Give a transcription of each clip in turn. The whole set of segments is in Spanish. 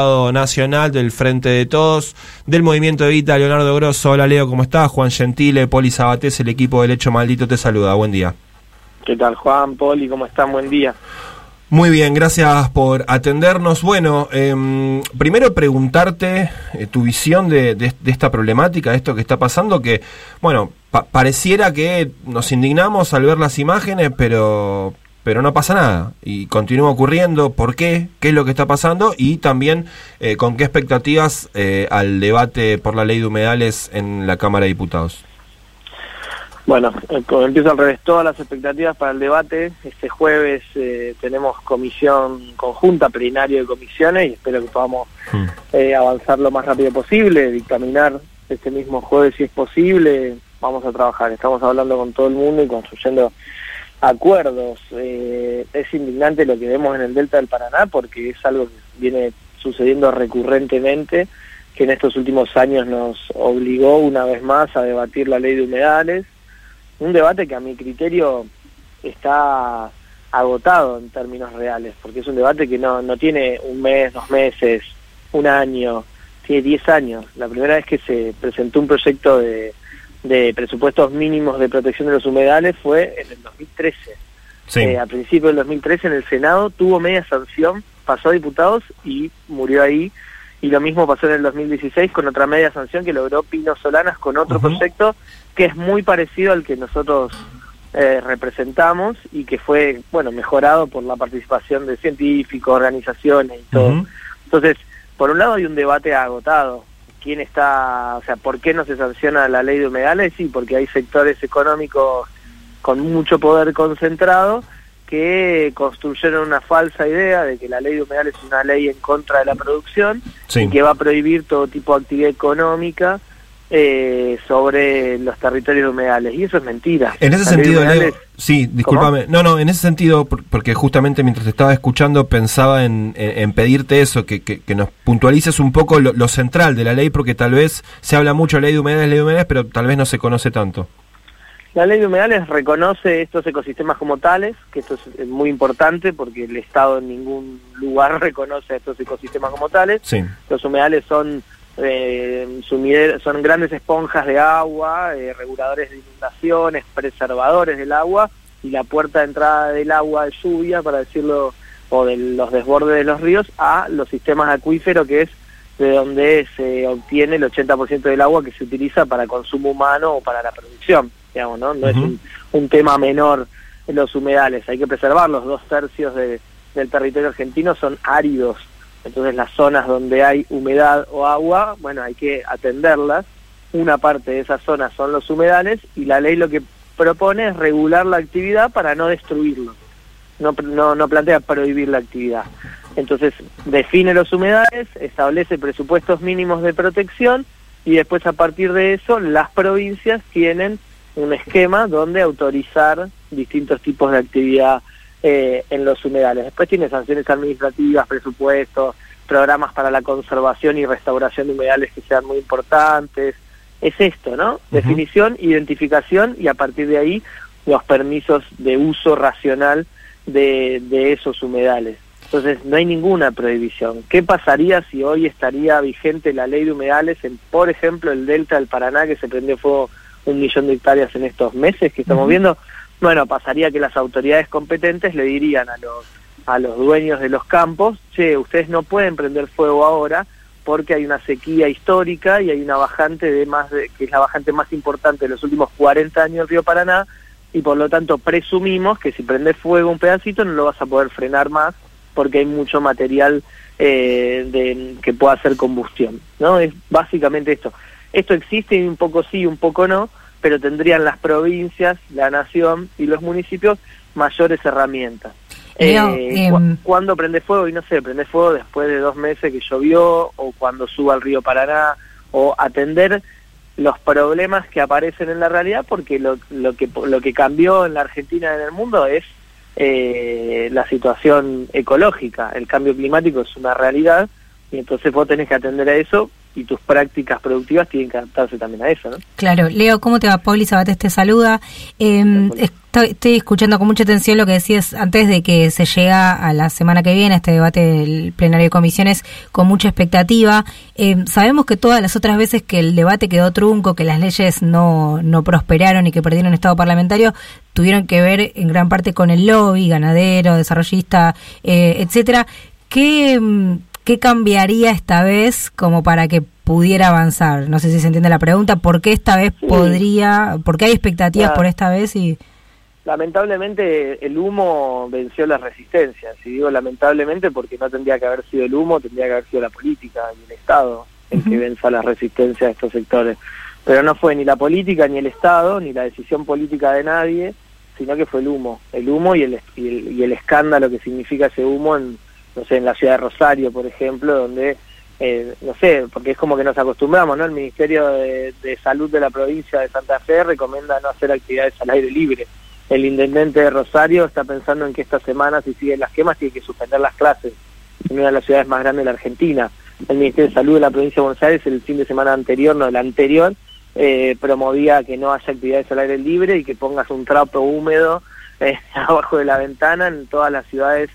nacional del Frente de Todos, del Movimiento Evita, Leonardo Grosso. Hola Leo, ¿cómo estás? Juan Gentile, Poli Sabatés, el equipo del Hecho Maldito te saluda. Buen día. ¿Qué tal Juan, Poli? ¿Cómo están? Buen día. Muy bien, gracias por atendernos. Bueno, em, primero preguntarte eh, tu visión de, esta problemática, de esto que está pasando, que, bueno, pareciera que nos indignamos al ver las imágenes, pero, pero no pasa nada y continúa ocurriendo. ¿Por qué? ¿Qué es lo que está pasando? Y también eh, con qué expectativas eh, al debate por la ley de humedales en la Cámara de Diputados. Bueno, eh, empiezo al revés. Todas las expectativas para el debate. Este jueves tenemos comisión conjunta, plenario de comisiones y espero que podamos hmm. avanzar lo más rápido posible, dictaminar este mismo jueves si es posible. Vamos a trabajar. Estamos hablando con todo el mundo y construyendo acuerdos. Eh, es indignante lo que vemos en el Delta del Paraná porque es algo que viene sucediendo recurrentemente, que en estos últimos años nos obligó una vez más a debatir la ley de humedales, un debate que a mi criterio está agotado en términos reales, porque es un debate que no, no tiene un mes, dos meses, un año, tiene diez años. La primera vez que se presentó un proyecto de de presupuestos mínimos de protección de los humedales fue en el 2013. Eh, a principios del 2013 en el Senado tuvo media sanción, pasó a diputados y murió ahí. Y lo mismo pasó en el 2016 con otra media sanción que logró Pino Solanas con otro proyecto que es muy parecido al que nosotros eh, representamos y que fue, bueno, mejorado por la participación de científicos, organizaciones y todo. Entonces, por un lado hay un debate agotado quién está, o sea, por qué no se sanciona la ley de humedales, sí, porque hay sectores económicos con mucho poder concentrado que construyeron una falsa idea de que la ley de humedales es una ley en contra de la producción y que va a prohibir todo tipo de actividad económica eh, sobre los territorios humedales. Y eso es mentira. En ese sentido, sí, discúlpame. No, no, en ese sentido, porque justamente mientras te estaba escuchando pensaba en, pedirte eso, que, que, nos puntualices un poco lo, central de la ley, porque tal vez se habla mucho de ley de humedales, ley de humedales, pero tal vez no se conoce tanto. La ley de humedales reconoce estos ecosistemas como tales, que esto es muy importante porque el Estado en ningún lugar reconoce estos ecosistemas como tales. Sí. Los humedales son eh, son grandes esponjas de agua, eh, reguladores de inundaciones, preservadores del agua y la puerta de entrada del agua de lluvia, para decirlo, o de los desbordes de los ríos, a los sistemas acuíferos, que es de donde se obtiene el 80% del agua que se utiliza para consumo humano o para la producción, digamos, ¿no? No es un, tema menor en los humedales, hay que preservarlos, dos tercios de, del territorio argentino son áridos, entonces las zonas donde hay humedad o agua, bueno, hay que atenderlas. Una parte de esas zonas son los humedales y la ley lo que propone es regular la actividad para no destruirlo. No, no, no plantea prohibir la actividad. Entonces define los humedales, establece presupuestos mínimos de protección y después a partir de eso las provincias tienen un esquema donde autorizar distintos tipos de actividad eh, en los humedales. Después tiene sanciones administrativas, presupuestos, programas para la conservación y restauración de humedales que sean muy importantes. Es esto, ¿no? Definición, identificación y a partir de ahí los permisos de uso racional de, de esos humedales. Entonces no hay ninguna prohibición. ¿Qué pasaría si hoy estaría vigente la ley de humedales en, por ejemplo, el delta del Paraná que se prendió fuego un millón de hectáreas en estos meses que estamos viendo? Bueno, pasaría que las autoridades competentes le dirían a los, a los dueños de los campos, che, ustedes no pueden prender fuego ahora porque hay una sequía histórica y hay una bajante de más de, que es la bajante más importante de los últimos 40 años del río Paraná y por lo tanto presumimos que si prendes fuego un pedacito no lo vas a poder frenar más porque hay mucho material eh, de, que pueda hacer combustión, ¿no? Es básicamente esto. Esto existe un poco sí, un poco no, pero tendrían las provincias, la nación y los municipios mayores herramientas. Eh, em, ¿Cuándo prende fuego? Y no sé, prende fuego después de dos meses que llovió o cuando suba al río Paraná o atender los problemas que aparecen en la realidad porque lo, lo, que, lo que cambió en la Argentina y en el mundo es eh, la situación ecológica. El cambio climático es una realidad y entonces vos tenés que atender a eso y tus prácticas productivas tienen que adaptarse también a eso, ¿no? Claro. Leo, ¿cómo te va? Pauli Sabates te saluda. Eh, Estoy, escuchando con mucha atención lo que decías antes de que se llega a la semana que viene, este debate del plenario de comisiones, con mucha expectativa. Eh, sabemos que todas las otras veces que el debate quedó trunco, que las leyes no, no prosperaron y que perdieron estado parlamentario, tuvieron que ver en gran parte con el lobby, ganadero, desarrollista, eh, etcétera. ¿Qué, mm, ¿Qué cambiaría esta vez como para que pudiera avanzar? No sé si se entiende la pregunta. ¿Por qué esta vez podría, por qué hay expectativas por esta vez y lamentablemente el humo venció la resistencia. Si digo lamentablemente porque no tendría que haber sido el humo, tendría que haber sido la política y el Estado el que venza la resistencia de estos sectores. Pero no fue ni la política, ni el Estado, ni la decisión política de nadie, sino que fue el humo. El humo y el, y el, escándalo que significa ese humo en, no sé, en la ciudad de Rosario, por ejemplo, donde eh, no sé, porque es como que nos acostumbramos, ¿no? El Ministerio de, Salud de la provincia de Santa Fe recomienda no hacer actividades al aire libre el intendente de Rosario está pensando en que esta semana, si siguen las quemas, tiene que suspender las clases en una de las ciudades más grandes de la Argentina. El Ministerio de Salud de la provincia de Buenos Aires, el fin de semana anterior, no el anterior, eh, promovía que no haya actividades al aire libre y que pongas un trapo húmedo eh, abajo de la ventana en todas las ciudades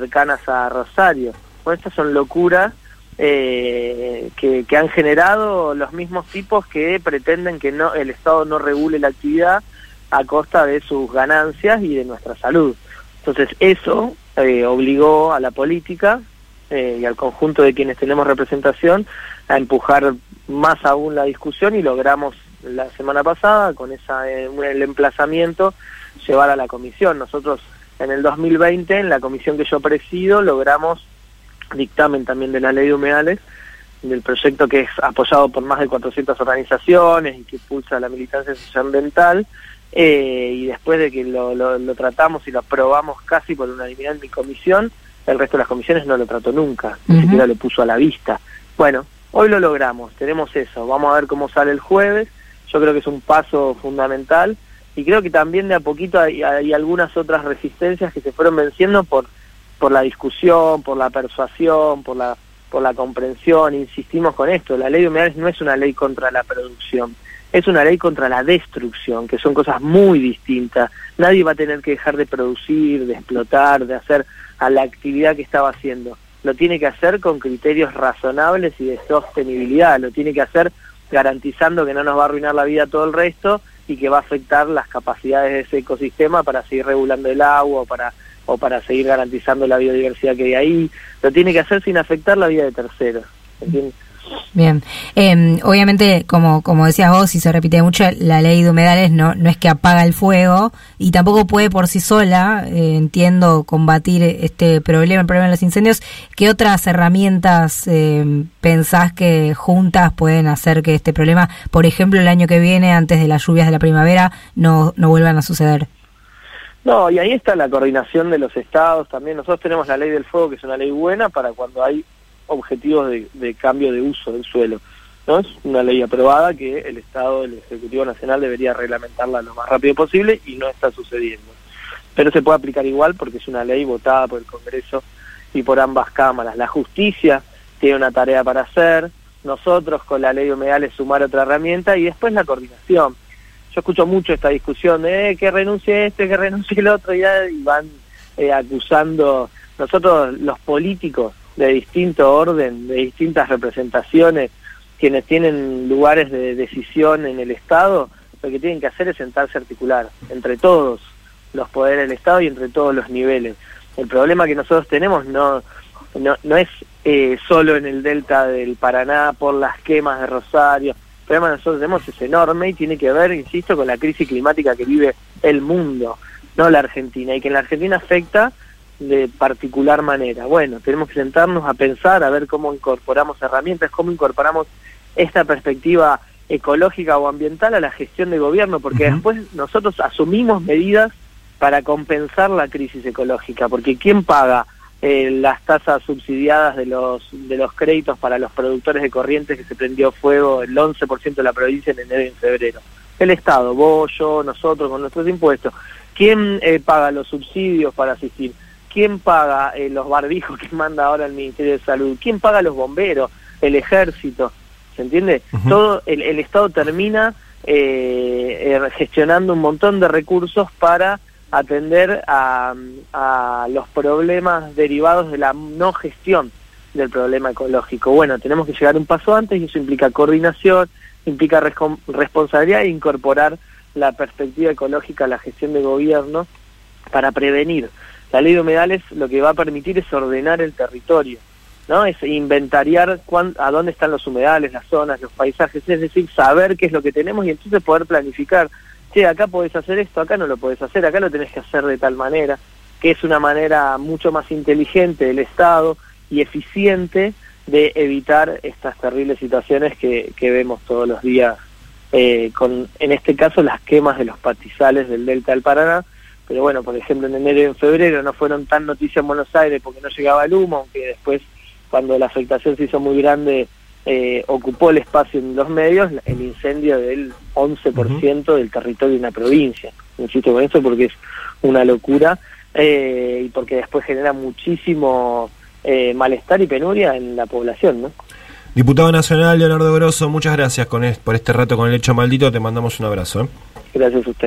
cercanas a Rosario. Bueno, estas son locuras eh, que, han generado los mismos tipos que pretenden que no el Estado no regule la actividad a costa de sus ganancias y de nuestra salud. Entonces eso eh, obligó a la política eh, y al conjunto de quienes tenemos representación a empujar más aún la discusión y logramos la semana pasada con esa eh, el emplazamiento llevar a la comisión. Nosotros en el 2020 en la comisión que yo presido logramos dictamen también de la ley de humedales del proyecto que es apoyado por más de 400 organizaciones y que impulsa la militancia socioambiental eh, y después de que lo, lo, tratamos y lo aprobamos casi por unanimidad en mi comisión, el resto de las comisiones no lo trató nunca, ni siquiera lo puso a la vista. Bueno, hoy lo logramos, tenemos eso, vamos a ver cómo sale el jueves, yo creo que es un paso fundamental y creo que también de a poquito hay, algunas otras resistencias que se fueron venciendo por, por la discusión, por la persuasión, por la, por la comprensión, insistimos con esto, la ley de humedales no es una ley contra la producción, es una ley contra la destrucción, que son cosas muy distintas. Nadie va a tener que dejar de producir, de explotar, de hacer a la actividad que estaba haciendo. Lo tiene que hacer con criterios razonables y de sostenibilidad, lo tiene que hacer garantizando que no nos va a arruinar la vida todo el resto y que va a afectar las capacidades de ese ecosistema para seguir regulando el agua o para o para seguir garantizando la biodiversidad que hay ahí. Lo tiene que hacer sin afectar la vida de terceros. Bien, eh, obviamente, como, como decías vos, y se repite mucho, la ley de humedales no, no es que apaga el fuego y tampoco puede por sí sola, eh, entiendo, combatir este problema, el problema de los incendios. ¿Qué otras herramientas eh, pensás que juntas pueden hacer que este problema, por ejemplo, el año que viene, antes de las lluvias de la primavera, no, no vuelvan a suceder? No, y ahí está la coordinación de los estados también. Nosotros tenemos la ley del fuego, que es una ley buena para cuando hay objetivos de, cambio de uso del suelo. ¿no? Es una ley aprobada que el Estado, el Ejecutivo Nacional debería reglamentarla lo más rápido posible y no está sucediendo. Pero se puede aplicar igual porque es una ley votada por el Congreso y por ambas cámaras. La justicia tiene una tarea para hacer, nosotros con la ley de humedales sumar otra herramienta y después la coordinación. Yo escucho mucho esta discusión de eh, que renuncie este, que renuncie el otro y, y van eh, acusando nosotros los políticos de distinto orden, de distintas representaciones, quienes tienen lugares de decisión en el Estado, lo que tienen que hacer es sentarse a articular entre todos los poderes del Estado y entre todos los niveles. El problema que nosotros tenemos no, no, no es eh, solo en el delta del Paraná por las quemas de Rosario, el problema que nosotros tenemos es enorme y tiene que ver, insisto, con la crisis climática que vive el mundo, no la Argentina, y que en la Argentina afecta de particular manera. Bueno, tenemos que sentarnos a pensar, a ver cómo incorporamos herramientas, cómo incorporamos esta perspectiva ecológica o ambiental a la gestión de gobierno, porque después nosotros asumimos medidas para compensar la crisis ecológica, porque ¿quién paga eh, las tasas subsidiadas de los, de los créditos para los productores de corrientes que se prendió fuego el 11% de la provincia en enero y en febrero? El Estado, vos, yo, nosotros con nuestros impuestos. ¿Quién eh, paga los subsidios para asistir? ¿Quién paga eh, los barbijos que manda ahora el Ministerio de Salud? ¿Quién paga los bomberos? ¿El ejército? ¿Se entiende? Todo el, Estado termina eh, eh, gestionando un montón de recursos para atender a, los problemas derivados de la no gestión del problema ecológico. Bueno, tenemos que llegar un paso antes y eso implica coordinación, implica responsabilidad e incorporar la perspectiva ecológica a la gestión de gobierno para prevenir. La ley de humedales lo que va a permitir es ordenar el territorio, ¿no? Es inventariar a dónde están los humedales, las zonas, los paisajes, es decir, saber qué es lo que tenemos y entonces poder planificar acá podés hacer esto, acá no lo podés hacer, acá lo tenés que hacer de tal manera, que es una manera mucho más inteligente del Estado y eficiente de evitar estas terribles situaciones que, vemos todos los días, eh, con en este caso las quemas de los patizales del Delta del Paraná, pero bueno, por ejemplo en enero y en febrero no fueron tan noticias en Buenos Aires porque no llegaba el humo, aunque después cuando la afectación se hizo muy grande eh, ocupó el espacio en los medios el incendio del 11% del territorio de una provincia. Insisto con eso porque es una locura eh, y porque después genera muchísimo eh, malestar y penuria en la población. ¿no? Diputado Nacional Leonardo Grosso, muchas gracias con por este rato con el hecho maldito. Te mandamos un abrazo. Gracias a usted.